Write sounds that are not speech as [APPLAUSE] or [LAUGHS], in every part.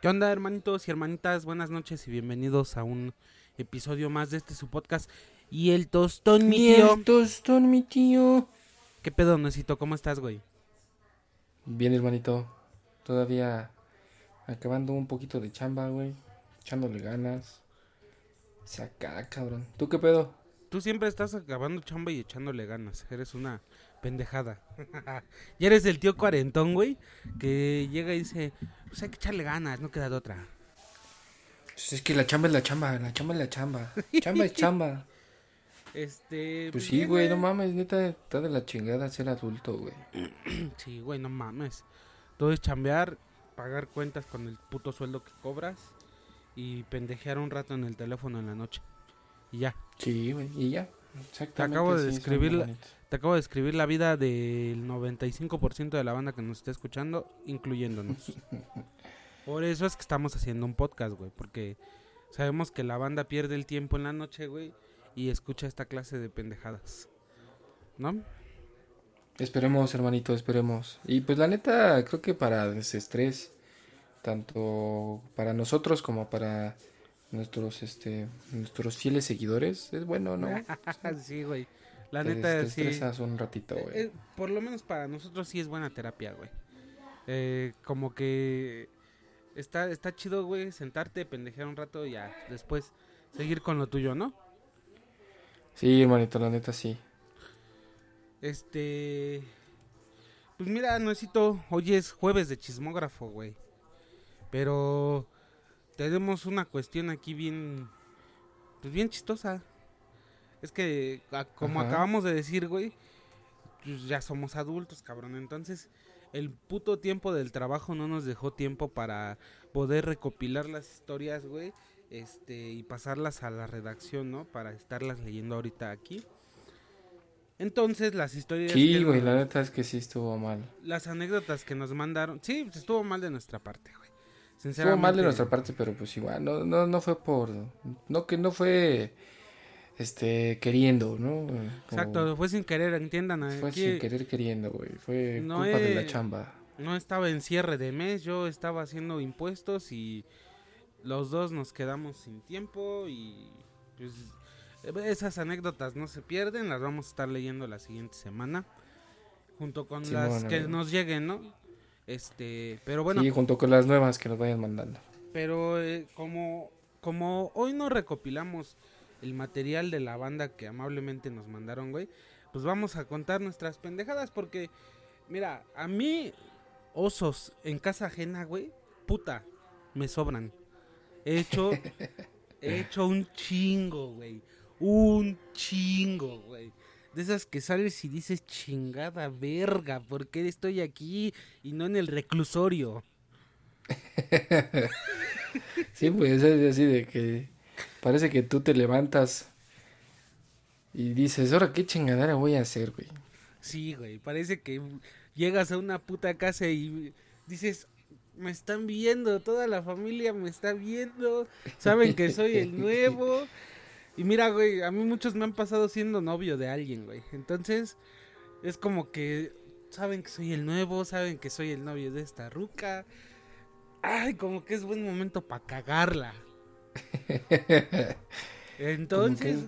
¿Qué onda, hermanitos y hermanitas? Buenas noches y bienvenidos a un episodio más de este su podcast. Y el tostón, mi Y tío. el tostón, mi tío. ¿Qué pedo, Necito? ¿Cómo estás, güey? Bien, hermanito. Todavía acabando un poquito de chamba, güey. Echándole ganas. Se acá, cabrón. ¿Tú qué pedo? Tú siempre estás acabando chamba y echándole ganas. Eres una pendejada. [LAUGHS] y eres el tío cuarentón, güey, que llega y dice, pues hay que echarle ganas, no queda de otra. Pues es que la chamba es la chamba, la chamba es la chamba. Chamba es chamba. [LAUGHS] Este... Pues sí, bien, güey, no mames, neta, está de la chingada ser adulto, güey. [CLEARS THROAT] Sí, güey, no mames. Todo es chambear, pagar cuentas con el puto sueldo que cobras y pendejear un rato en el teléfono en la noche. Y ya. Sí, güey, y ya. Exactamente. acabo de son, describir la-. Te acabo de escribir la vida del 95% de la banda que nos está escuchando, incluyéndonos. [LAUGHS] Por eso es que estamos haciendo un podcast, güey, porque sabemos que la banda pierde el tiempo en la noche, güey, y escucha esta clase de pendejadas. ¿No? Esperemos, hermanito, esperemos. Y pues la neta, creo que para desestrés, tanto para nosotros como para nuestros este nuestros fieles seguidores, es bueno, ¿no? [LAUGHS] sí, güey. La Te neta, te sí. estresas un ratito, güey. Eh, por lo menos para nosotros sí es buena terapia, güey. Eh, como que está, está chido, güey, sentarte, pendejear un rato y ya después seguir con lo tuyo, ¿no? Sí, hermanito, la neta sí. Este. Pues mira, Nuecito, hoy es jueves de chismógrafo, güey. Pero tenemos una cuestión aquí bien. Pues bien chistosa. Es que, a- como Ajá. acabamos de decir, güey, pues ya somos adultos, cabrón. Entonces, el puto tiempo del trabajo no nos dejó tiempo para poder recopilar las historias, güey. Este, y pasarlas a la redacción, ¿no? Para estarlas leyendo ahorita aquí. Entonces, las historias. Sí, güey, la neta es que sí estuvo mal. Las anécdotas que nos mandaron. Sí, estuvo mal de nuestra parte, güey. Sinceramente. mal de nuestra parte, pero pues igual, no, no, no fue por, no que no fue, este, queriendo, ¿no? Como Exacto, fue sin querer, entiendan. Fue aquí sin querer queriendo, güey. Fue No culpa de la chamba. No estaba en cierre de mes, yo estaba haciendo impuestos y los dos nos quedamos sin tiempo y pues esas anécdotas no se pierden, las vamos a estar leyendo la siguiente semana junto con las que amigo. nos lleguen, ¿no? Este, pero bueno, Sí, junto con las nuevas que nos vayan mandando. Pero eh, como, como hoy no recopilamos el material de la banda que amablemente nos mandaron, güey, pues vamos a contar nuestras pendejadas porque, mira, a mí osos en casa ajena, güey, puta, me sobran. He hecho, [LAUGHS] he hecho un chingo, güey, un chingo, güey. De esas que sales y dices chingada verga, ¿por qué estoy aquí y no en el reclusorio? [LAUGHS] Sí, pues es así de que parece que tú te levantas y dices, ahora qué chingadera voy a hacer, güey. Sí, güey, parece que llegas a una puta casa y dices, me están viendo, toda la familia me está viendo, saben que soy el [LAUGHS] nuevo. Y mira, güey, a mí muchos me han pasado siendo novio de alguien, güey. Entonces, es como que saben que soy el nuevo, saben que soy el novio de esta ruca. Ay, como que es buen momento para cagarla. [LAUGHS] Entonces,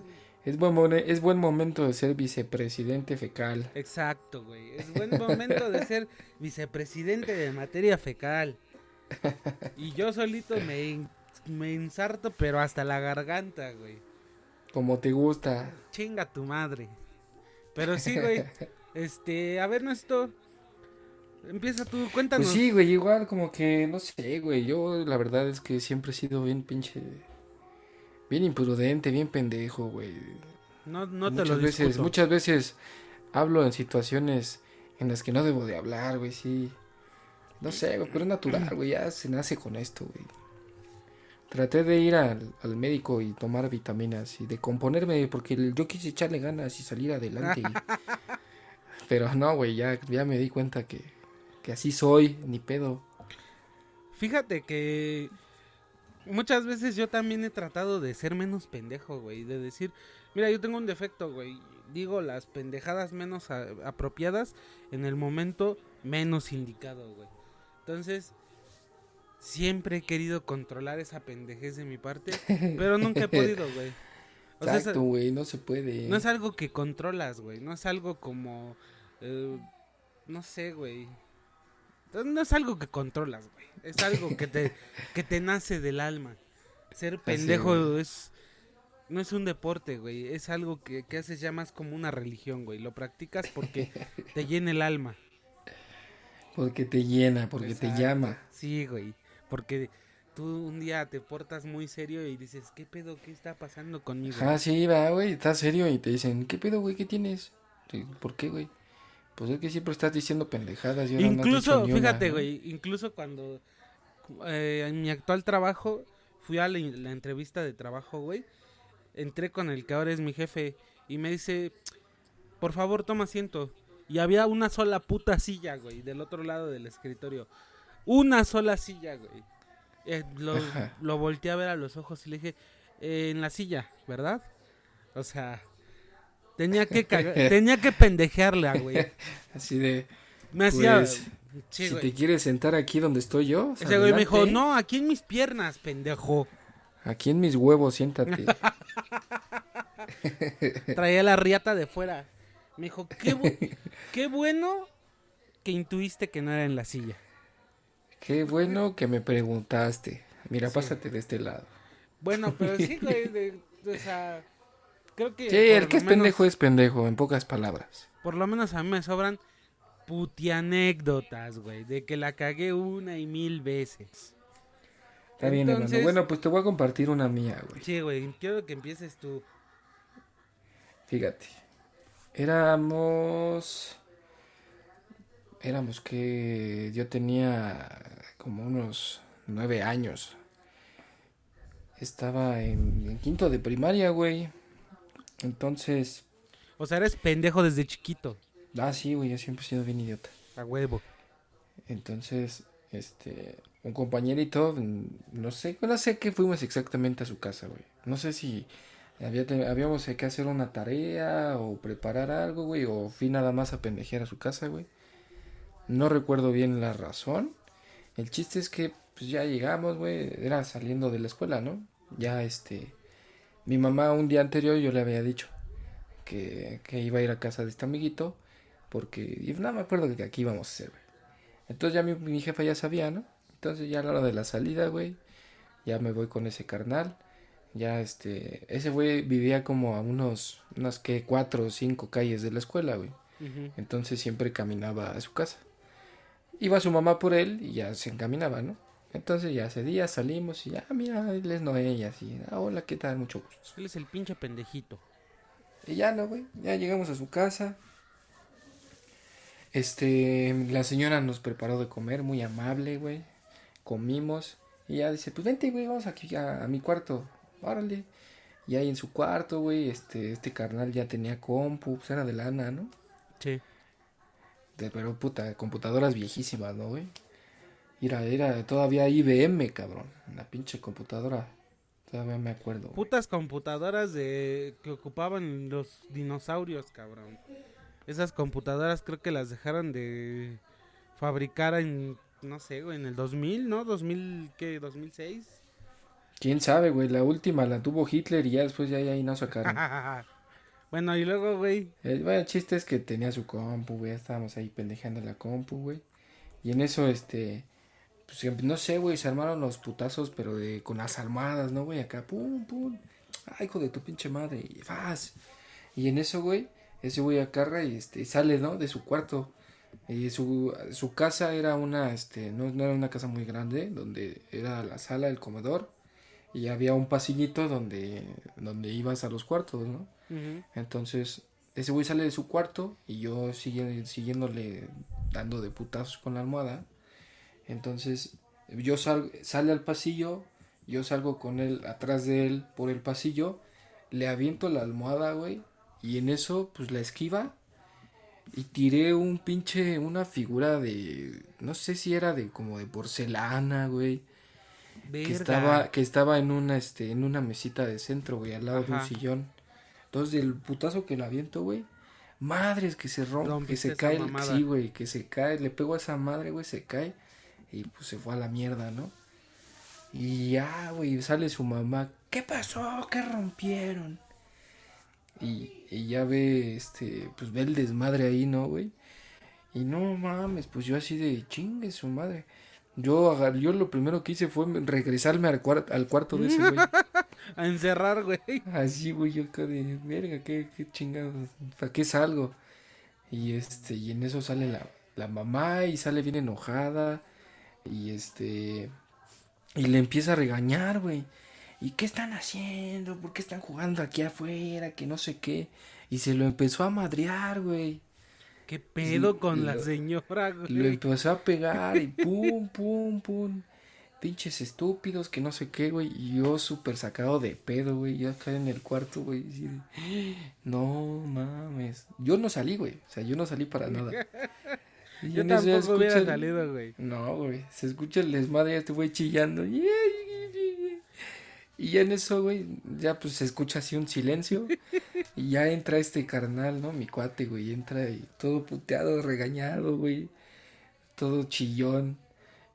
Es buen, es buen momento de ser vicepresidente fecal. Exacto, güey. Es buen momento de ser vicepresidente de materia fecal. [LAUGHS] Y yo solito me, me ensarto, pero hasta la garganta, güey. Como te gusta. Chinga tu madre. Pero sí, güey. [LAUGHS] Este, a ver, esto. Empieza tú, cuéntanos. Pues sí, güey, igual como que, no sé, güey, yo la verdad es que siempre he sido bien pinche, bien imprudente, bien pendejo, güey. No, no te lo veces, discuto. muchas veces hablo en situaciones en las que no debo de hablar, güey, sí. No sé, güey, pero es natural, güey, ya se nace con esto, güey. Traté de ir al, al médico y tomar vitaminas y de componerme porque yo quise echarle ganas y salir adelante. y- [LAUGHS] Pero no, güey, ya, ya me di cuenta que, que así soy, ni pedo. Fíjate que muchas veces yo también he tratado de ser menos pendejo, güey. De decir, mira, yo tengo un defecto, güey. Digo las pendejadas menos a- apropiadas en el momento menos indicado, güey. Entonces, siempre he querido controlar esa pendejez de mi parte, [LAUGHS] pero nunca he podido, güey. O Exacto, güey, no se puede. No es algo que controlas, güey. No es algo como. Eh, no sé, güey. No es algo que controlas, güey. Es algo que te, [LAUGHS] que te nace del alma. Ser pendejo es. No es un deporte, güey. Es algo que, que haces ya más como una religión, güey. Lo practicas porque [LAUGHS] te llena el alma. Porque te llena, porque te llama. Sí, güey. Porque tú un día te portas muy serio y dices, ¿qué pedo? ¿Qué está pasando conmigo? Ah, sí, va, güey, estás serio y te dicen, ¿qué pedo, güey? ¿Qué tienes? ¿Por qué, güey? Pues es que siempre estás diciendo pendejadas. Incluso, fíjate, güey, incluso cuando eh, en mi actual trabajo fui a la, la entrevista de trabajo, güey, entré con el que ahora es mi jefe y me dice, por favor, toma asiento. Y había una sola puta silla, güey, del otro lado del escritorio. Una sola silla, güey. Eh, lo, lo, volteé a ver a los ojos y le dije, eh, en la silla, ¿verdad? O sea, tenía que [LAUGHS] tenía que pendejearle, güey. [LAUGHS] Así de... Me hacía... Pues, si te quieres sentar aquí donde estoy yo. Ese güey me dijo, no, aquí en mis piernas, pendejo. Aquí en mis huevos, siéntate. [LAUGHS] Traía la riata de fuera. Me dijo, qué, qué bueno que intuiste que no era en la silla. Qué bueno que me preguntaste. Mira, pásate de este lado. Bueno, pero sí, [LAUGHS] güey, o sea, creo que... Sí, el que es pendejo es pendejo, en pocas palabras. Por lo menos a mí me sobran putianécdotas, güey, de que la cagué una y mil veces. Está bien, hermano. Bueno, pues te voy a compartir una mía, güey. Sí, güey, quiero que empieces tú. Fíjate. Éramos éramos que yo tenía como unos nueve años. Estaba en, quinto de primaria, güey. Entonces... O sea, eres pendejo desde chiquito. Ah, sí, güey, yo siempre he sido bien idiota. A huevo. Entonces, este, un compañerito, no sé, no sé qué fuimos exactamente a su casa, güey. No sé si había, habíamos que hacer una tarea o preparar algo, güey, o fui nada más a pendejear a su casa, güey. No recuerdo bien la razón. El chiste es que pues ya llegamos, güey. Era saliendo de la escuela, ¿no? Ya este... Mi mamá un día anterior yo le había dicho que, que iba a ir a casa de este amiguito. Porque... Y no me acuerdo que aquí íbamos a hacer, güey. Entonces ya mi, mi jefa ya sabía, ¿no? Entonces ya a la hora de la salida, güey. Ya me voy con ese carnal. Ya este... Ese güey vivía como a unos... Unas que cuatro o cinco calles de la escuela, güey. Entonces siempre caminaba a su casa. Iba su mamá por él y ya se encaminaba, ¿no? Entonces ya ese día salimos y ya, mira, él es Noé y así. Ah, hola, ¿qué tal? Mucho gusto. Él es el pinche pendejito. Y ya no, güey. Ya llegamos a su casa. Este, la señora nos preparó de comer, muy amable, güey. Comimos. Y ya dice, pues vente, güey, vamos aquí a, mi cuarto. Órale. Y ahí en su cuarto, güey, este, este carnal ya tenía compu, pues era de lana, ¿no? Sí pero puta, computadoras viejísimas, ¿no, güey? Era, era todavía IBM, cabrón. La pinche computadora. Todavía me acuerdo. Putas computadoras de que ocupaban los dinosaurios, cabrón. Esas computadoras creo que las dejaron de fabricar en, no sé, güey, en el 2000, ¿no? 2000, ¿qué? 2006. ¿Quién sabe, güey? La última la tuvo Hitler y ya después ya, ya ahí no sacaron. [LAUGHS] Bueno, y luego, güey. El, bueno, chiste es que tenía su compu, güey. Estábamos ahí pendejando la compu, güey. Y en eso, este. Pues no sé, güey. Se armaron los putazos, pero de con las almohadas, ¿no, güey? Acá, pum, pum. Ay, hijo de tu pinche madre. Y faz. Y en eso, güey. Ese güey acarra y este, sale, ¿no? De su cuarto. Y su, su casa era una, este, no, no era una casa muy grande, donde era la sala, el comedor, y había un pasillito donde, donde ibas a los cuartos, ¿no? Entonces, ese güey sale de su cuarto y yo sigue, siguiéndole dando de putazos con la almohada. Entonces, yo salgo, sale al pasillo, yo salgo con él atrás de él por el pasillo, le aviento la almohada, güey, y en eso, pues la esquiva y tiré un pinche, una figura de, no sé si era de como de porcelana, güey. Que estaba, que estaba en una, este, en una mesita de centro, güey, al lado de un sillón. Entonces, el putazo que la aviento, güey. Madres que se rompe, que se cae. Sí, güey, que se cae. Le pego a esa madre, güey, se cae. Y pues se fue a la mierda, ¿no? Y ya, güey, sale su mamá. ¿Qué pasó? ¿Qué rompieron? Y, y ya ve, este, pues ve el desmadre ahí, ¿no, güey? Y no mames, pues yo así de chingue su madre. Yo, yo lo primero que hice fue regresarme al, cuar- al cuarto de ese güey. [LAUGHS] A encerrar, güey. Así, güey, yo acá de, verga, qué, qué chingados, ¿para qué salgo? Y este, y en eso sale la, la mamá y sale bien enojada. Y este, y le empieza a regañar, güey. ¿Y qué están haciendo? ¿Por qué están jugando aquí afuera? Que no sé qué. Y se lo empezó a madrear, güey. ¿Qué pedo Sí, con y la lo- señora, Lo güey? empezó a pegar y pum, pum, pum. Pinches estúpidos, que no sé qué, güey. Y yo súper sacado de pedo, güey. Yo acá en el cuarto, güey. así de, No mames. Yo no salí, güey. O sea, yo no salí para nada. [LAUGHS] Y Yo ya tampoco hubiera salido, güey. No, güey. Se escucha el desmadre de este güey chillando. Y ya en eso, güey, ya pues se escucha así un silencio. [LAUGHS] Y ya entra este carnal, ¿no? Mi cuate, güey. Entra y todo puteado, regañado, güey. Todo chillón.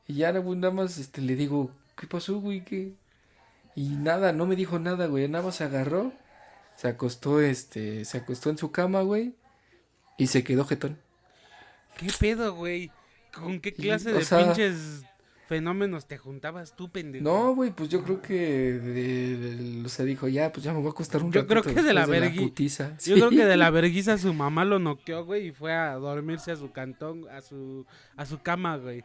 Y ya, nada más este, le digo, ¿qué pasó, güey? ¿Qué? Y nada, no me dijo nada, güey. Nada más se agarró. Se acostó, este, se acostó en su cama, güey. Y se quedó jetón. ¿Qué pedo, güey? ¿Con qué clase de sea- pinches fenómenos te juntabas tú, pendejo? No, güey, pues yo creo que de, de- o sea, dijo, ya, pues ya me voy a acostar un Yo creo que de la putiza. Yo Sí. creo que de la verguiza su mamá lo noqueó, güey, y fue a dormirse a su cantón, a su, a su cama, güey.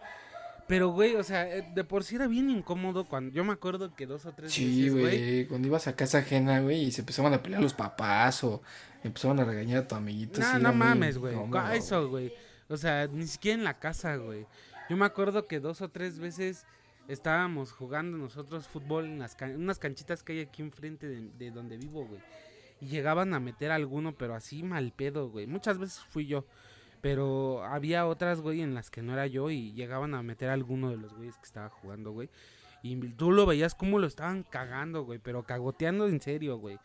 Pero, güey, o sea, eh, de por sí era bien incómodo cuando... Yo me acuerdo que dos o tres Sí, veces, güey... güey, cuando ibas a casa ajena, güey, y se empezaban a pelear los papás o empezaban a regañar a tu amiguito. No, no mames, güey. Eso, güey. O sea, ni siquiera en la casa, güey. Yo me acuerdo que dos o tres veces estábamos jugando nosotros fútbol en las unas canchitas que hay aquí enfrente de, de donde vivo, güey. Y llegaban a meter alguno, pero así mal pedo, güey. Muchas veces fui yo. Pero había otras, güey, en las que no era yo y llegaban a meter a alguno de los güeyes que estaba jugando, güey. Y tú lo veías como lo estaban cagando, güey, pero cagoteando en serio, güey.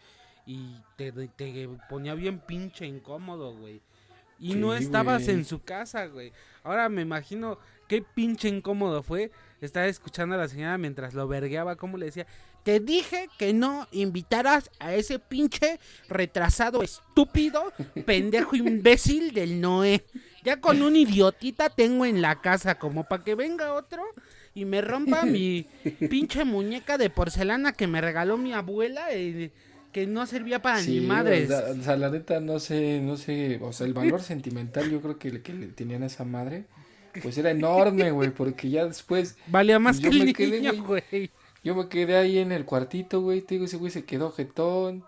Y te, te ponía bien pinche incómodo, güey. Y Sí, no estabas güey. en su casa, güey. Ahora me imagino qué pinche incómodo fue estar escuchando a la señora mientras lo vergueaba, como le decía, te dije que no invitaras a ese pinche retrasado estúpido, pendejo imbécil del Noé. Ya con un idiotita tengo en la casa como para que venga otro y me rompa mi [LAUGHS] pinche muñeca de porcelana que me regaló mi abuela y que no servía para Sí, ni madres. O sea, la neta, no sé, no sé, o sea, el valor sentimental yo creo que le, que le tenían a esa madre, pues era enorme, güey, porque ya después Valía más que el quedé, niño, güey. yo me quedé ahí en el cuartito, güey, te digo, ese güey se quedó jetón,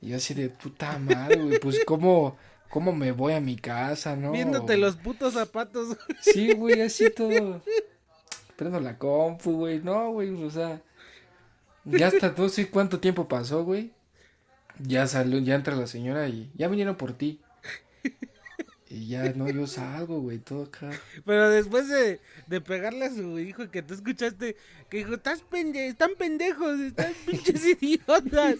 y yo así de puta madre, güey, pues cómo, cómo me voy a mi casa, ¿no? Viéndote los putos zapatos. Sí, güey, así todo. Prendo la compu, güey. No, güey, o sea. Ya hasta no sé cuánto tiempo pasó, güey. Ya salió, ya entra la señora y ya vinieron por ti. [LAUGHS] Y ya no, yo salgo, güey, todo acá. Pero después de, de pegarle a su hijo y que tú escuchaste que dijo, estás pende están pendejos, están [LAUGHS] pinches idiotas.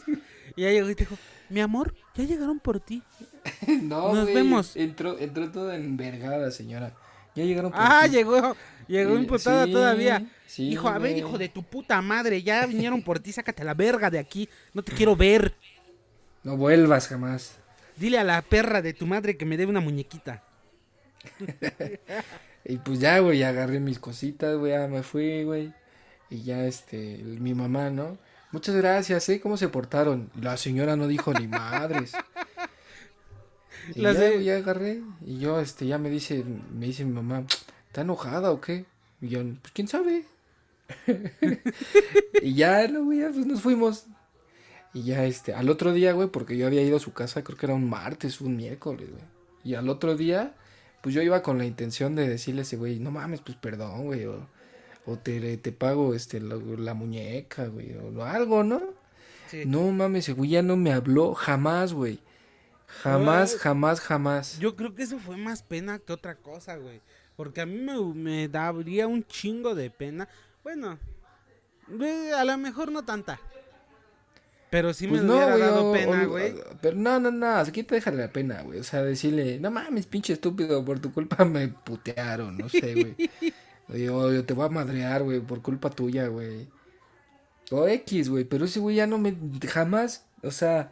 Y ahí llegó y te dijo, mi amor, ya llegaron por ti. [LAUGHS] No, Nos güey, vemos. Entró, entró toda envergada la señora. Ya llegaron por Ah, ti. llegó, llegó Y- imputada sí, todavía. sí, hijo, a ver, hijo de tu puta madre, ya vinieron por ti, sácate la verga de aquí, no te quiero ver. No vuelvas jamás. Dile a la perra de tu madre que me dé una muñequita. [LAUGHS] Y pues ya, güey, agarré mis cositas, güey, ya me fui, güey. Y ya, este, mi mamá, ¿no? Muchas gracias, ¿eh? ¿Cómo se portaron? La señora no dijo ni madres. [LAUGHS] Y ya, ya agarré. Y yo, este, ya me dice, me dice mi mamá, ¿está enojada o qué? Y yo, pues quién sabe. [LAUGHS] y ya, no, güey, ya, pues nos fuimos. Y ya, este, al otro día, güey, porque yo había ido a su casa, creo que era un martes, un miércoles, güey. Y al otro día, pues yo iba con la intención de decirle a ese güey, no mames, pues perdón, güey, o, o te, te pago, este, la, la muñeca, güey, o algo, ¿no? Sí. No mames, ese güey ya no me habló jamás, güey. Jamás, jamás, jamás. Yo creo que eso fue más pena que otra cosa, güey. Porque a mí me, me daría un chingo de pena. Bueno, a lo mejor no tanta. Pero sí Pues me no, hubiera güey, dado o- pena, o- güey. Pero no, no, no, aquí te deja la pena, güey. O sea, decirle, no mames, pinche estúpido, por tu culpa me putearon, no sé, güey. [LAUGHS] Yo, yo te voy a madrear, güey, por culpa tuya, güey. O X, güey, pero ese güey ya no me, jamás, o sea,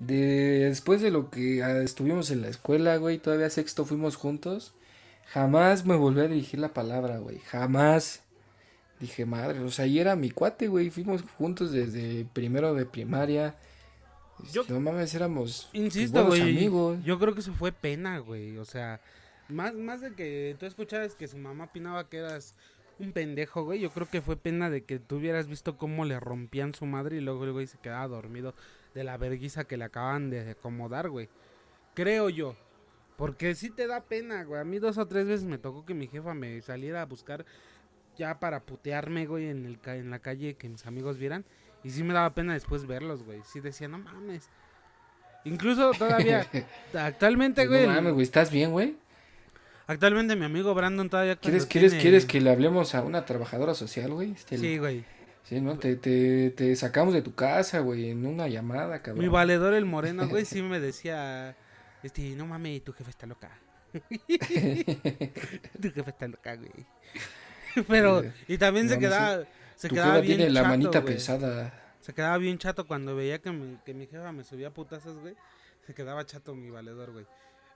de, después de lo que ah, estuvimos en la escuela, güey, todavía sexto fuimos juntos, jamás me volvió a dirigir la palabra, güey, jamás. Dije, madre, o sea, y era mi cuate, güey, fuimos juntos desde primero de primaria. Yo- no mames, éramos Insisto, buenos güey. amigos. Yo creo que eso fue pena, güey. O sea, más, más de que tú escuchabas que su mamá opinaba que eras un pendejo, güey. Yo creo que fue pena de que tú hubieras visto cómo le rompían su madre y luego el güey se quedaba dormido de la verguiza que le acaban de acomodar, güey. Creo yo. Porque sí te da pena, güey. A mí dos o tres veces me tocó que mi jefa me saliera a buscar ya para putearme, güey, en, el, en la calle que mis amigos vieran. Y sí me daba pena después verlos, güey. Sí decía, no mames. Incluso todavía, [LAUGHS] actualmente, güey. no mames, güey, ¿estás bien, güey? Actualmente mi amigo Brandon todavía ¿Quieres, quieres, tiene- ¿Quieres que le hablemos a una trabajadora social, güey? Este, Sí, güey. Sí, ¿no? Te, te, te sacamos de tu casa, güey, en una llamada, cabrón. Mi valedor el moreno, güey, [LAUGHS] sí me decía, este, no mames, tu jefe está loca. [LAUGHS] tu jefe está loca, güey. [LAUGHS] Pero, y también se no quedaba, se quedaba bien tiene la chato, manita güey. pesada. Se quedaba bien chato cuando veía que mi, que mi jefa me subía putazos, güey. Se quedaba chato mi valedor, güey.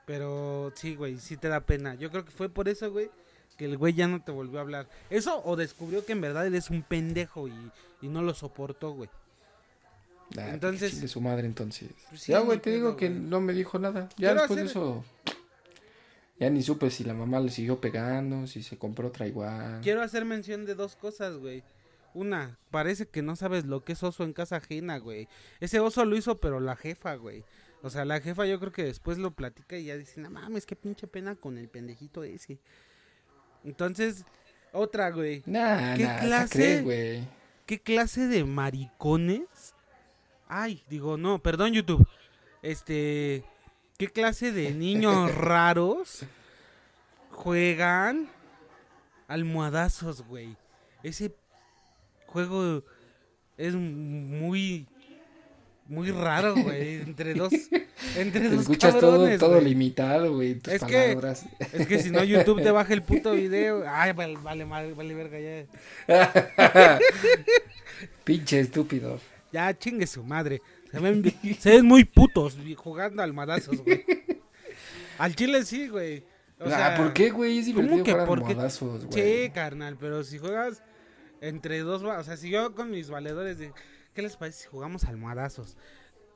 Pero sí, güey, sí te da pena. Yo creo que fue por eso, güey, que el güey ya no te volvió a hablar. Eso o descubrió que en verdad eres un pendejo y, y no lo soportó, güey. Ah, Entonces- De su madre, entonces. Pues sí, ya, güey, te digo que no me dijo nada. Ya Quiero después de eso. Ya ni supe si la mamá le siguió pegando, si se compró otra igual. Quiero hacer mención de dos cosas, güey. Una, parece que no sabes lo que es oso en casa ajena, güey. Ese oso lo hizo, pero la jefa, güey. O sea, la jefa yo creo que después lo platica y ya dice, no mames, qué pinche pena con el pendejito ese. Entonces, otra, güey. Nah, ¿Qué nah, clase? crees, güey. ¿Qué clase de maricones? Ay, digo, no, perdón, YouTube. Este, ¿qué clase de [LAUGHS] niños raros juegan almohadazos, güey? Ese juego es muy muy raro, güey, entre dos entre dos escuchas todo, cabrones, todo güey. limitado, güey. Tus Es que- palabras. Es que si no [LAUGHS] YouTube te baja el puto video. Ay, vale, vale, vale, vale verga ya. [LAUGHS] Pinche estúpido. Ya chingue su madre. Se ven, bi- se ven muy putos jugando almadazos, güey. [LAUGHS] Al chile sí, güey. O sea, ah, ¿por qué, güey? Es ¿cómo divertido que jugar por qué? almohadazos, güey. Sí, carnal, pero si juegas entre dos, o sea, si yo con mis valedores de ¿qué les parece si jugamos almohadazos?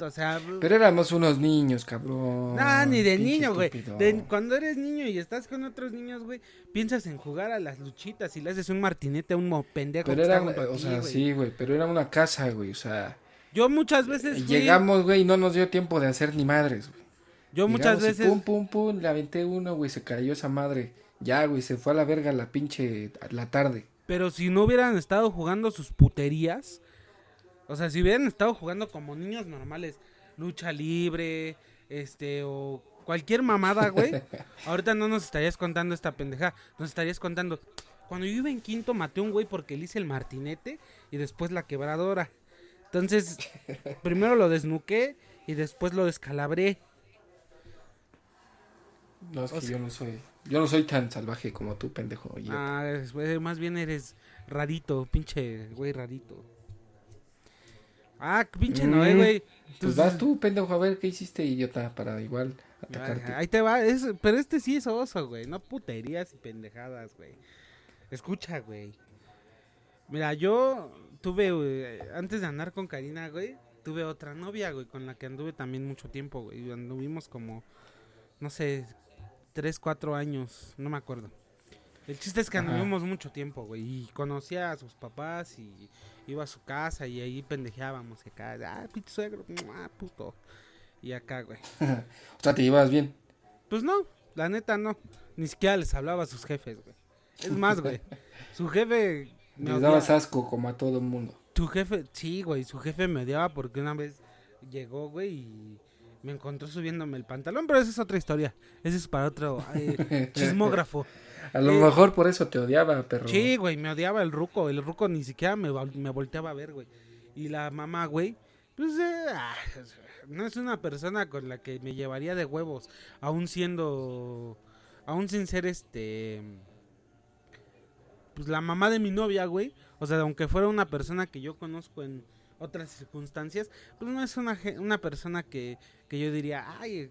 O sea, Pero éramos unos niños, cabrón. no, ni de niño, güey. De- Cuando eres niño y estás con otros niños, güey, piensas en jugar a las luchitas y le haces un martinete a un pendejo Pero era, o sea, sí, güey, pero era una casa, güey, o sea, Yo muchas veces fui- llegamos, güey, y no nos dio tiempo de hacer ni madres, güey. yo muchas Llegamos y veces Pum, pum, pum, le aventé uno, güey, se cayó esa madre. Ya, güey, se fue a la verga la pinche, la tarde. Pero si no hubieran estado jugando sus puterías, o sea, si hubieran estado jugando como niños normales, lucha libre, este, o cualquier mamada, güey, [LAUGHS] ahorita no nos estarías contando esta pendeja, nos estarías contando, cuando yo iba en quinto maté a un güey porque le hice el martinete y después la quebradora. Entonces, primero lo desnuqué y después lo descalabré. No, es O que sea- yo no soy, yo no soy tan salvaje como tú, pendejo. oye. Ah, más bien eres rarito, pinche güey rarito. Ah, pinche Mm, Noé, güey. pues vas tú, pendejo, a ver qué hiciste, idiota, para igual atacarte. Ah, Ahí te va, es- pero este sí es oso, güey, no puterías y pendejadas, güey. Escucha, güey. Mira, yo tuve, güey, antes de andar con Karina, güey, tuve otra novia, güey, con la que anduve también mucho tiempo, güey. Anduvimos como, no sé, tres, cuatro años, no me acuerdo. El chiste es que Ajá. anduvimos mucho tiempo, güey, y conocía a sus papás y iba a su casa y ahí pendejeábamos y acá, ah, pinche suegro, ah, puto. Y acá, güey. [LAUGHS] O sea, te llevas bien. Pues no, la neta no. Ni siquiera les hablaba a sus jefes, güey. Es más, güey. [LAUGHS] Su jefe me Les dabas asco como a todo el mundo. Su jefe, sí, güey. Su jefe me odiaba porque una vez llegó, güey, y me encontró subiéndome el pantalón. Pero esa es otra historia. Ese es para otro eh, [LAUGHS] chismógrafo. A lo Eh, mejor por eso te odiaba, perro. Sí, güey, me odiaba el ruco. El ruco ni siquiera me, me volteaba a ver, güey. Y la mamá, güey, pues eh, ah, no es una persona con la que me llevaría de huevos, aún siendo, aún sin ser este, pues la mamá de mi novia, güey, o sea, aunque fuera una persona que yo conozco en otras circunstancias, pues no es una, una persona que, que yo diría, ay,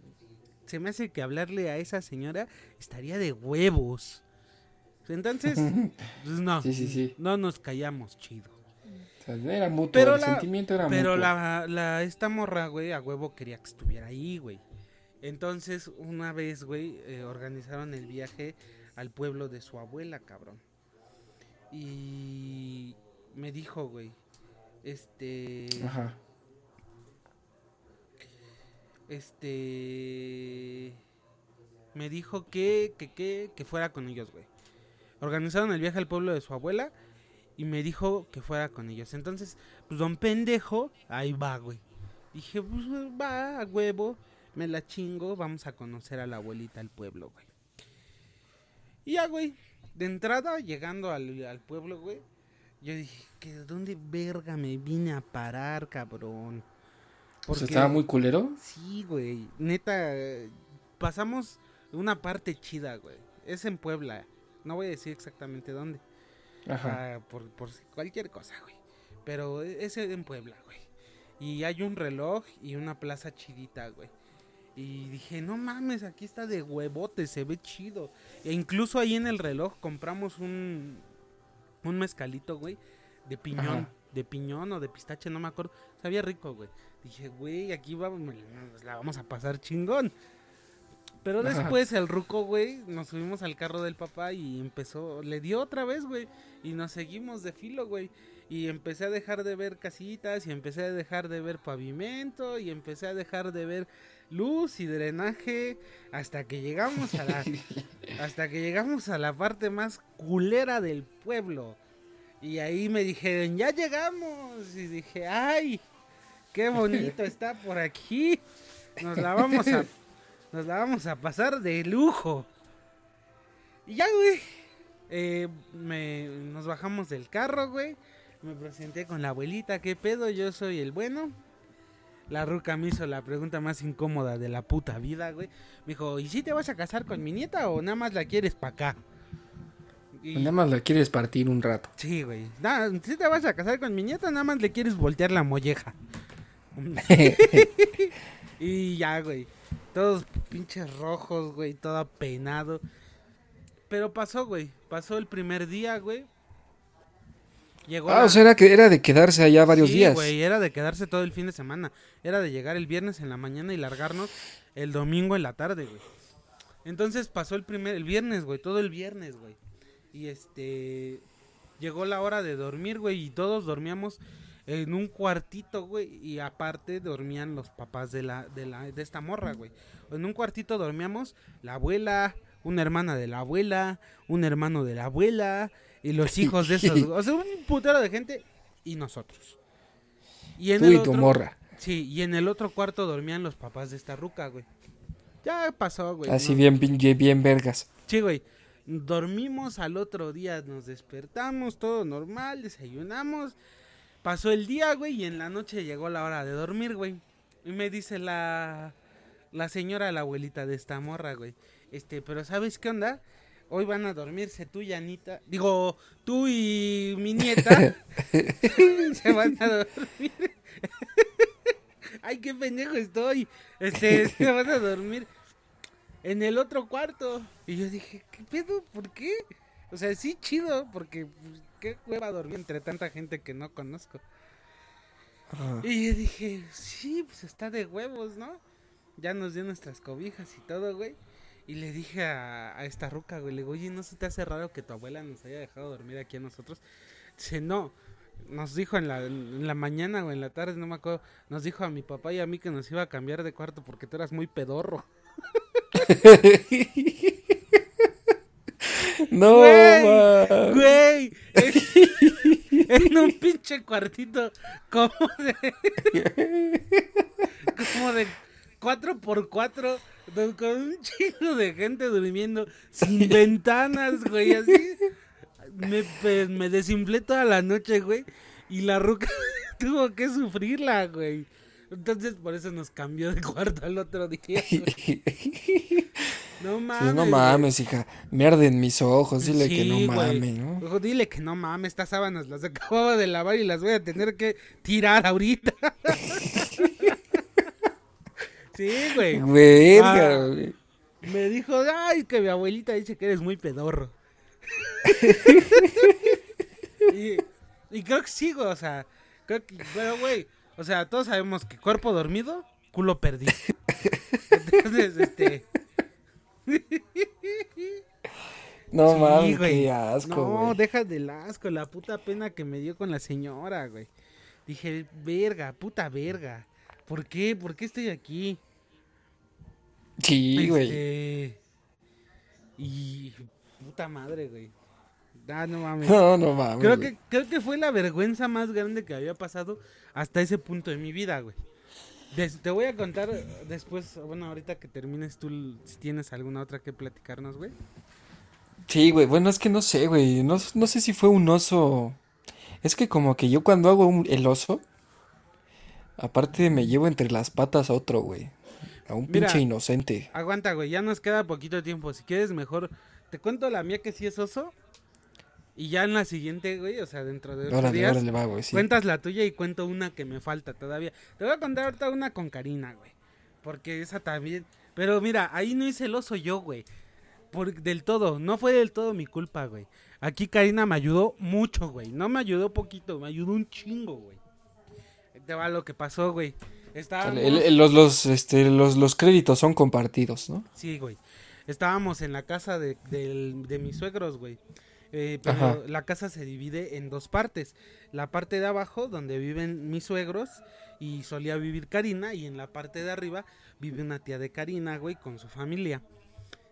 se me hace que hablarle a esa señora estaría de huevos. Entonces, [LAUGHS] pues no, Sí, sí, sí. no nos callamos chido. O sea, era mutuo, Pero el la- sentimiento era Pero mutuo. la, la, esta morra, güey, a huevo quería que estuviera ahí, güey. Entonces, una vez, güey, eh, organizaron el viaje al pueblo de su abuela, cabrón. Y me dijo, güey, este... Ajá. Este... Me dijo que, que, que, que fuera con ellos, güey. Organizaron el viaje al pueblo de su abuela y me dijo que fuera con ellos. Entonces, pues don pendejo, ahí va, güey. Dije, pues va, a huevo, me la chingo, vamos a conocer a la abuelita al pueblo, güey. Y ya, güey, de entrada, llegando al, al pueblo, güey, yo dije, ¿que de dónde verga me vine a parar, cabrón? O sea, estaba muy culero. Sí, güey. Neta, pasamos una parte chida, güey. Es en Puebla. No voy a decir exactamente dónde. Ajá. ah, por, por cualquier cosa, güey. Pero e- es en Puebla, güey. Y hay un reloj y una plaza chidita, güey. Y dije, no mames, aquí está de huevote, se ve chido. E incluso ahí en el reloj compramos un, un mezcalito, güey, de piñón. Ajá. De piñón o de pistache, no me acuerdo. Sabía rico, güey. Dije, güey, aquí vamos, la vamos a pasar chingón. Pero Ajá. después el ruco, güey, nos subimos al carro del papá y empezó, le dio otra vez, güey. Y nos seguimos de filo, güey. Y empecé a dejar de ver casitas y empecé a dejar de ver pavimento y empecé a dejar de ver luz y drenaje hasta que llegamos a la [LAUGHS] hasta que llegamos a la parte más culera del pueblo. Y ahí me dijeron, "Ya llegamos." Y dije, "Ay, qué bonito [LAUGHS] está por aquí. Nos la vamos a nos la vamos a pasar de lujo." Y ya, güey. eh, me, nos bajamos del carro, güey. Me presenté con la abuelita, ¿qué pedo? Yo soy el bueno. La ruca me hizo la pregunta más incómoda de la puta vida, güey. Me dijo, ¿y si te vas a casar con mi nieta o nada más la quieres pa' acá? Y- Nada más la quieres partir un rato. Sí, güey. Si te vas a casar con mi nieta, nada más le quieres voltear la molleja. [LAUGHS] y ya, güey. Todos pinches rojos, güey. Todo peinado. Pero pasó, güey. Pasó el primer día, güey. Llegó ah, la- o sea, era, que, era de quedarse allá varios Sí, días. güey, era de quedarse todo el fin de semana. Era de llegar el viernes en la mañana y largarnos el domingo en la tarde, güey. Entonces pasó el primer, el viernes, güey, todo el viernes, güey. Y este, llegó la hora de dormir, güey, y todos dormíamos en un cuartito, güey, y aparte dormían los papás de la, de la, de esta morra, güey. En un cuartito dormíamos la abuela, una hermana de la abuela, un hermano de la abuela, y los [LAUGHS] hijos de esos, o sea, un putero de gente, y nosotros. Y en Tú el y tu otro- morra. Sí, y en el otro cuarto dormían los papás de esta ruca, güey. Ya pasó, güey. Así ¿no? bien, bien, bien vergas. Sí, güey. Dormimos al otro día, nos despertamos, todo normal, desayunamos. Pasó el día, güey, y en la noche llegó la hora de dormir, güey. Y me dice la, la señora, la abuelita de esta morra, güey. Este, pero ¿sabes qué onda? Hoy van a dormirse tú y Anita. Digo, tú y mi nieta. [LAUGHS] se van a dormir. Ay, qué pendejo estoy. Este, [LAUGHS] se van a dormir en el otro cuarto. Y yo dije, ¿qué pedo? ¿Por qué? O sea, sí, chido, porque pues, qué hueva dormir entre tanta gente que no conozco. Y yo dije, sí, pues está de huevos, ¿no? Ya nos dio nuestras cobijas y todo, güey. Y le dije a, a esta ruca, güey, le digo, oye, ¿no se te hace raro que tu abuela nos haya dejado dormir aquí a nosotros? Dice, no. Nos dijo en la, en la mañana o en la tarde, no me acuerdo. Nos dijo a mi papá y a mí que nos iba a cambiar de cuarto porque tú eras muy pedorro. [LAUGHS] no, Güey. Güey, en, [LAUGHS] en un pinche cuartito como de [LAUGHS] como de 4 por 4 con un chingo de gente durmiendo [LAUGHS] sin ventanas, güey, así. Me, pe- me desinflé toda la noche, güey, y la ruca [LAUGHS] tuvo que sufrirla, güey. Entonces por eso nos cambió de cuarto al otro día. [LAUGHS] No mames. Sí, no güey. mames, hija. Me arden mis ojos. Dile que no mames, ¿no? Ojo, Dile que no mames, estas sábanas las acababa de lavar y las voy a tener que tirar ahorita. Sí, güey. Verga, Ah. güey. Me dijo, ay, que mi abuelita dice que eres muy pedorro. [LAUGHS] y, y creo que sí, güey, o sea, creo que, pero güey, o sea, todos sabemos que cuerpo dormido, culo perdido. Entonces, este, [LAUGHS] No sí, mames, qué asco, No, güey. deja del asco, la puta pena que me dio con la señora, güey. Dije, verga, puta verga. ¿Por qué? ¿Por qué estoy aquí? Sí, güey. Este, Y puta madre, güey. Ah, no mames. No, no mames. Creo güey. que, creo que fue la vergüenza más grande que había pasado hasta ese punto de mi vida, güey. Des- te voy a contar después, bueno, ahorita que termines tú, si tienes alguna otra que platicarnos, güey. Sí, güey. Bueno, es que no sé, güey. No, no sé si fue un oso. Es que como que yo cuando hago un- el oso, aparte me llevo entre las patas a otro, güey. A un Mira. pinche inocente. Aguanta, güey, ya nos queda poquito tiempo. Si quieres, mejor te cuento la mía que sí es oso. Y ya en la siguiente, güey, o sea, dentro de ocho días, órale, va, güey. Sí. cuentas la tuya y cuento una que me falta todavía. Te voy a contar ahorita una con Karina, güey. Porque esa también. Pero mira, ahí no hice el oso yo, güey. Por, del todo, no fue del todo mi culpa, güey. Aquí Karina me ayudó mucho, güey. No me ayudó poquito, me ayudó un chingo, güey. Te va lo que pasó, güey. Estábamos... El- el- los, los, este, los, los créditos son compartidos, ¿no? Sí, güey. Estábamos en la casa de, del- de mis suegros, güey. Eh, pero Ajá. la casa se divide en dos partes. La parte de abajo, donde viven mis suegros, y solía vivir Karina, y en la parte de arriba vive una tía de Karina, güey, con su familia.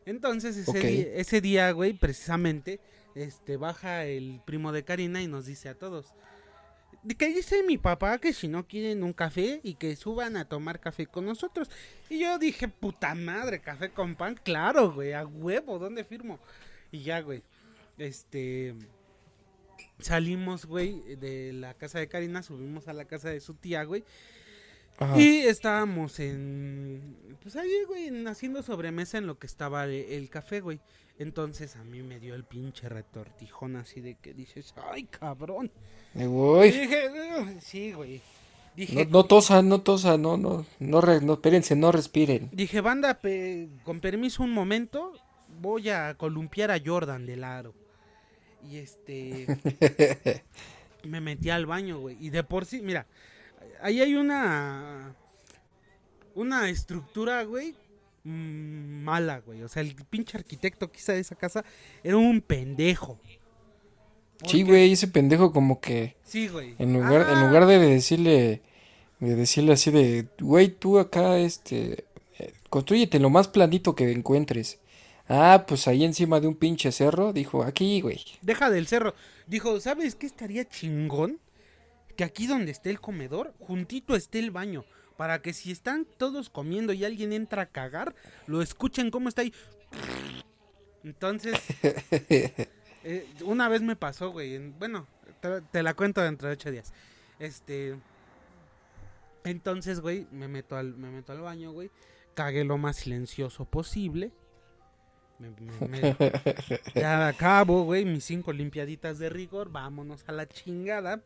Entonces, ese, día, ese día, güey, precisamente, este, baja el primo de Karina y nos dice a todos. "De Que dice mi papá que si no quieren un café y que suban a tomar café con nosotros. Y yo dije, puta madre, café con pan, claro, güey, a huevo, ¿dónde firmo? Y ya, güey, este... Salimos, güey, de la casa de Karina, subimos a la casa de su tía, güey. Ajá. Y estábamos en... Pues ahí, güey, en- haciendo sobremesa en lo que estaba el, el café, güey. Entonces a mí me dio el pinche retortijón así de que dices, ay, cabrón. Güey. dije, sí, güey. No, Dije, no tosan, no tosan, no, no, no, re- no, espérense, no respiren. Dije, banda, pe- con permiso un momento, voy a columpiar a Jordan del aro. Y este... [LAUGHS] me metí al baño, güey. Y de por sí, mira, ahí hay una... Una estructura, güey, mm, mala, güey. O sea, el pinche arquitecto que hizo esa casa era un pendejo. Sí, güey, ese pendejo como que Sí, güey. en lugar, en Ah, lugar de decirle, de decirle así de, güey, tú acá, este, eh, construyete lo más planito que encuentres. Ah, pues ahí encima de un pinche cerro, dijo, aquí, güey. Deja del cerro. Dijo, ¿sabes qué estaría chingón? Que aquí donde esté el comedor, juntito esté el baño. Para que si están todos comiendo y alguien entra a cagar, lo escuchen cómo está ahí. Entonces, [LAUGHS] eh, una vez me pasó, güey. en- bueno, te, te la cuento dentro de ocho días. Este. Entonces, güey, me meto al, me meto al baño, güey. Cagué lo más silencioso posible. Me- me- me- [LAUGHS] ya acabo, güey, mis cinco limpiaditas de rigor, vámonos a la chingada.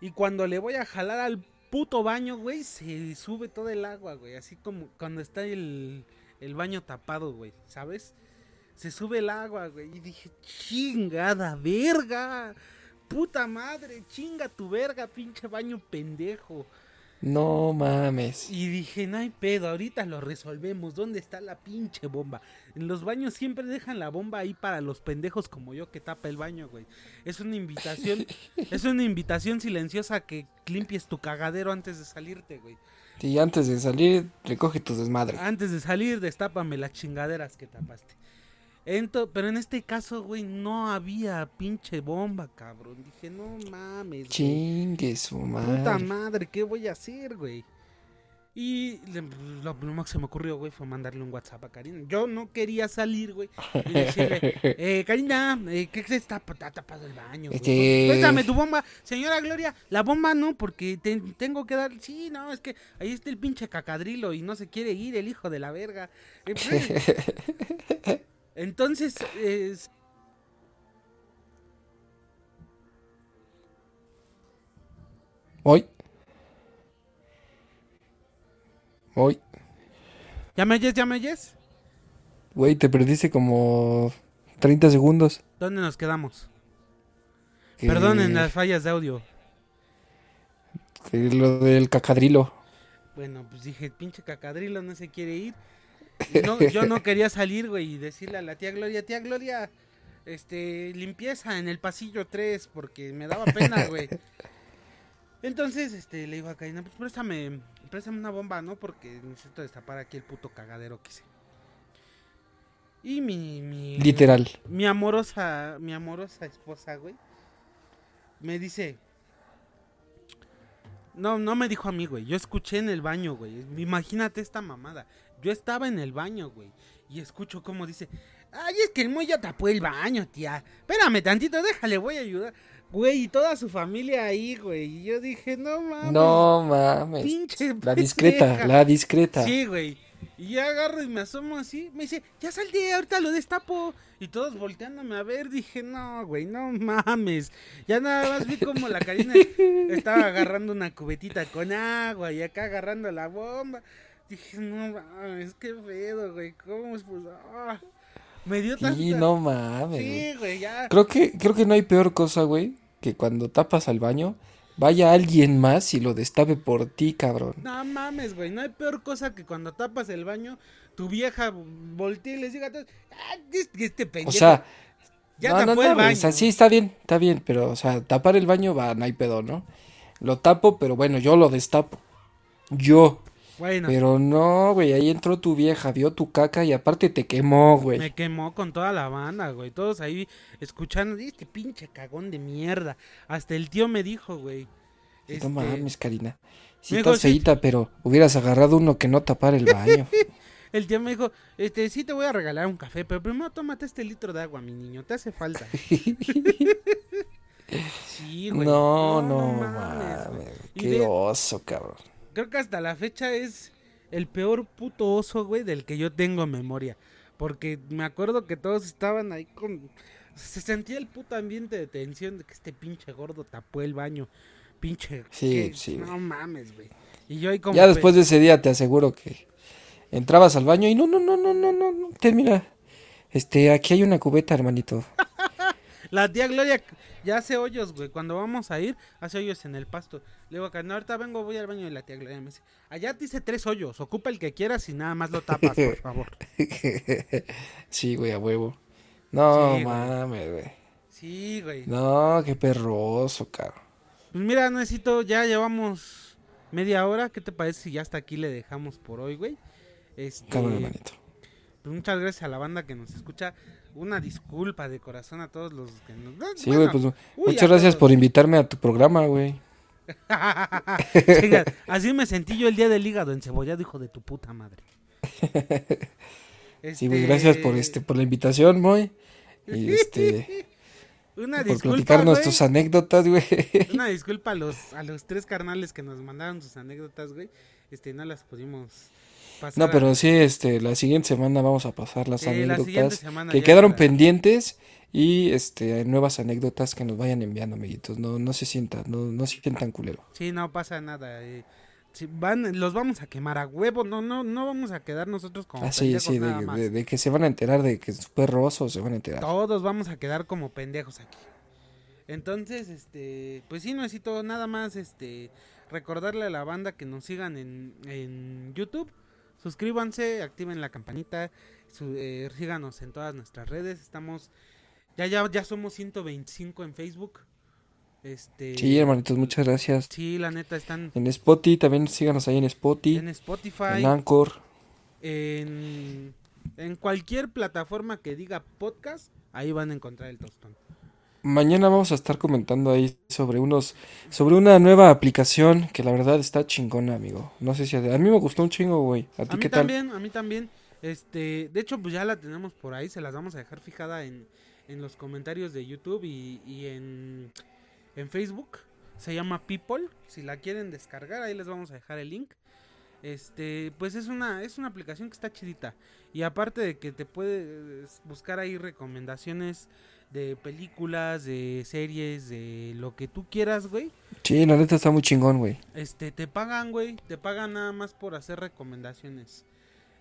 Y cuando le voy a jalar al puto baño, güey, se sube todo el agua, güey. Así como cuando está el, el baño tapado, güey, ¿sabes? Se sube el agua, güey. Y dije, chingada, verga. Puta madre, chinga tu verga, pinche baño pendejo. No mames. Y dije, no hay pedo, ahorita lo resolvemos. ¿Dónde está la pinche bomba? En los baños siempre dejan la bomba ahí para los pendejos como yo que tapa el baño, güey. Es una invitación, [LAUGHS] es una invitación silenciosa que limpies tu cagadero antes de salirte, güey. Y antes de salir, recoge tu desmadre. Antes de salir, destápame las chingaderas que tapaste. Ento- pero en este caso, güey, no había pinche bomba, cabrón. Dije, no mames. Chingue su Puta madre. madre, ¿qué voy a hacer, güey? Y le- lo primero que se me ocurrió, güey, fue mandarle un WhatsApp a Karina. Yo no quería salir, güey, y decirle, [LAUGHS] eh, Karina, eh, ¿qué crees? Está, está tapado el baño, güey. Este- tu bomba. Señora Gloria, la bomba no, porque te- tengo que dar... Sí, no, es que ahí está el pinche cacadrilo y no se quiere ir el hijo de la verga. Eh, pues, [LAUGHS] Entonces, es- Voy. Voy. ¿ya me oyes, ya me oyes? Güey, te perdiste como 30 segundos. ¿Dónde nos quedamos? Que- Perdonen las fallas de audio. que lo del cacadrilo. Bueno, pues dije, pinche cacadrilo no se quiere ir. No, yo no [LAUGHS] quería salir, güey, y decirle a la tía Gloria, tía Gloria, este, limpieza en el pasillo 3, porque me daba pena, [LAUGHS] güey. Entonces, este, le digo a Karina, pues préstame, préstame una bomba, ¿no? Porque necesito destapar aquí el puto cagadero que hice. Y mi, mi... Literal. Mi amorosa, mi amorosa esposa, güey, me dice... No, no me dijo a mí, güey. Yo escuché en el baño, güey. Imagínate esta mamada. Yo estaba en el baño, güey. Y escucho cómo dice... Ay, es que el muy ya tapó el baño, tía. Espérame tantito, déjale, voy a ayudar. Güey, y toda su familia ahí, güey. Y yo dije, no mames. No mames. Pinche La discreta, la discreta. Sí, güey. Y ya agarro y me asomo así. Me dice, ya salte, ahorita lo destapo. Y todos volteándome a ver. Dije, no, güey, no mames. Ya nada más vi como la Karina [LAUGHS] estaba agarrando una cubetita con agua y acá agarrando la bomba. Dije, no mames, qué pedo, güey. ¿Cómo es? Pues, ah. Me dio tanta... Y no mames. Sí, güey, ya. Creo que, creo que no hay peor cosa, güey, que cuando tapas al baño, vaya alguien más y lo destape por ti, cabrón. No mames, güey. No hay peor cosa que cuando tapas el baño, tu vieja voltea y les diga ah, este, este pendejo. O sea, ya no, tapó no, el no, baño. o sea, sí, está bien, está bien, pero, o sea, tapar el baño va, no hay pedo, ¿no? Lo tapo, pero bueno, yo lo destapo. Yo. Bueno, Pero no, güey, ahí entró tu vieja, vio tu caca y aparte te quemó, güey. me quemó con toda la banda, güey. Todos ahí escuchando, este pinche cagón de mierda. Hasta el tío me dijo, güey. No este, mames, Karina. Sí me dijo, sí. pero hubieras agarrado uno que no tapara el baño. [LAUGHS] El tío me dijo, este, sí te voy a regalar un café, pero primero tómate este litro de agua, mi niño, te hace falta. [LAUGHS] sí, güey. no, no, mames, güey. mames. Qué de- oso, cabrón. Creo que hasta la fecha es el peor puto oso, güey, del que yo tengo memoria. Porque me acuerdo que todos estaban ahí con... Se sentía el puto ambiente de tensión de que este pinche gordo tapó el baño. Pinche... Sí, sí, No mames, güey. Y yo ahí como... Ya después de ese día te aseguro que entrabas al baño y no, no, no, no, no, no, no, termina. Este, aquí hay una cubeta, hermanito. La tía Gloria ya hace hoyos, güey. Cuando vamos a ir, hace hoyos en el pasto. Le digo acá, no, ahorita vengo, voy al baño de la tía Gloria. Me dice, allá te hice tres hoyos. Ocupa el que quieras y nada más lo tapas, por [LAUGHS] favor. sí, güey, a huevo. No Sí, mames, güey. Sí, güey. No, qué perroso, cabrón. Pues mira, necesito, ya llevamos media hora. ¿Qué te parece si ya hasta aquí le dejamos por hoy, güey? Este, Cámara, hermanito. pues muchas gracias a la banda que nos escucha. Una disculpa de corazón a todos los que nos... Sí, güey, pues uy, muchas gracias todos. por invitarme a tu programa, güey. Así me sentí yo el día del hígado encebollado, hijo de tu puta madre. Sí, güey, gracias por este, por la invitación, muy. Y este, [LAUGHS] Una por disculpa, platicarnos tus anécdotas, güey. [LAUGHS] Una disculpa a los, a los tres carnales que nos mandaron sus anécdotas, güey. Este, no las pudimos pasar. No, pero sí, este, la siguiente semana vamos a pasar las Sí, anécdotas que quedaron pendientes y este nuevas anécdotas que nos vayan enviando, amiguitos. No, no se sientan, no, no se sientan culero. Sí, no pasa nada. eh. Si van, los vamos a quemar a huevo. No, no, no vamos a quedar nosotros como Ah, sí, pendejos sí, nada de, más. de- de que se van a enterar de que es perroso, se van a enterar. Todos vamos a quedar como pendejos aquí. Entonces, este, pues sí, necesito nada más, este, recordarle a la banda que nos sigan en, en YouTube. Suscríbanse, activen la campanita, su- eh, síganos en todas nuestras redes. Estamos, ya, ya, ya somos 125 en Facebook. Este, Sí, hermanitos, muchas gracias. sí, la neta están En Spotify, también síganos ahí en Spotify, en en, Spotify, Anchor. en, en cualquier plataforma que diga podcast, ahí van a encontrar el tostón. Mañana vamos a estar comentando ahí sobre unos, sobre una nueva aplicación que la verdad está chingona, amigo. No sé si a, a mí me gustó un chingo, güey. ¿A ti A mí qué tal? también, a mí también. Este, de hecho, pues ya la tenemos por ahí, se las vamos a dejar fijada en, en los comentarios de YouTube y, y en, en Facebook. Se llama People. Si la quieren descargar, ahí les vamos a dejar el link. Este, pues es una, es una aplicación que está chidita. Y aparte de que te puedes buscar ahí recomendaciones de películas, de series, de lo que tú quieras, güey. Sí, la neta está muy chingón, güey. Este, te pagan, güey. Te pagan nada más por hacer recomendaciones.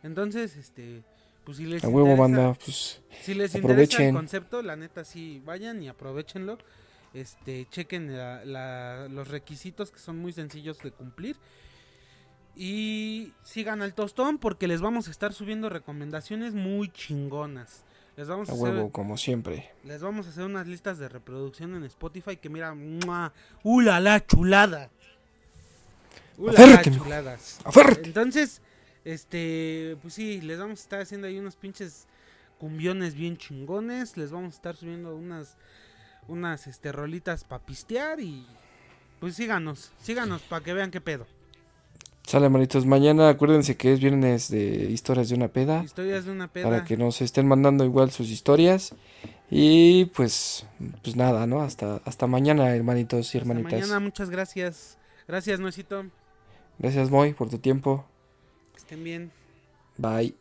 Entonces, este, pues si les A huevo, interesa- banda, pues si les interesa el aprovechen. concepto, la neta sí, vayan y aprovechenlo. Este, chequen la- la- los requisitos que son muy sencillos de cumplir. Y sigan al tostón porque les vamos a estar subiendo recomendaciones muy chingonas. Les vamos a, a hacer, huevo, como siempre. les vamos a hacer unas listas de reproducción en Spotify que mira, ¡mua! ¡uh, la, la chulada! ¡Uh, la, la Aférrate! ¡Aférrate! Entonces, este, pues sí, les vamos a estar haciendo ahí unos pinches cumbiones bien chingones. Les vamos a estar subiendo unas, unas, este, rolitas para pistear y pues síganos, síganos para que vean qué pedo. Sale, manitos. Mañana acuérdense que es viernes de historias de una peda. Historias de una peda. Para que nos estén mandando igual sus historias. Y pues, pues nada, ¿no? Hasta, hasta mañana, hermanitos y Hasta hermanitas. mañana, muchas gracias. Gracias, Nuecito. Gracias, Moy, por tu tiempo. Que estén bien. Bye.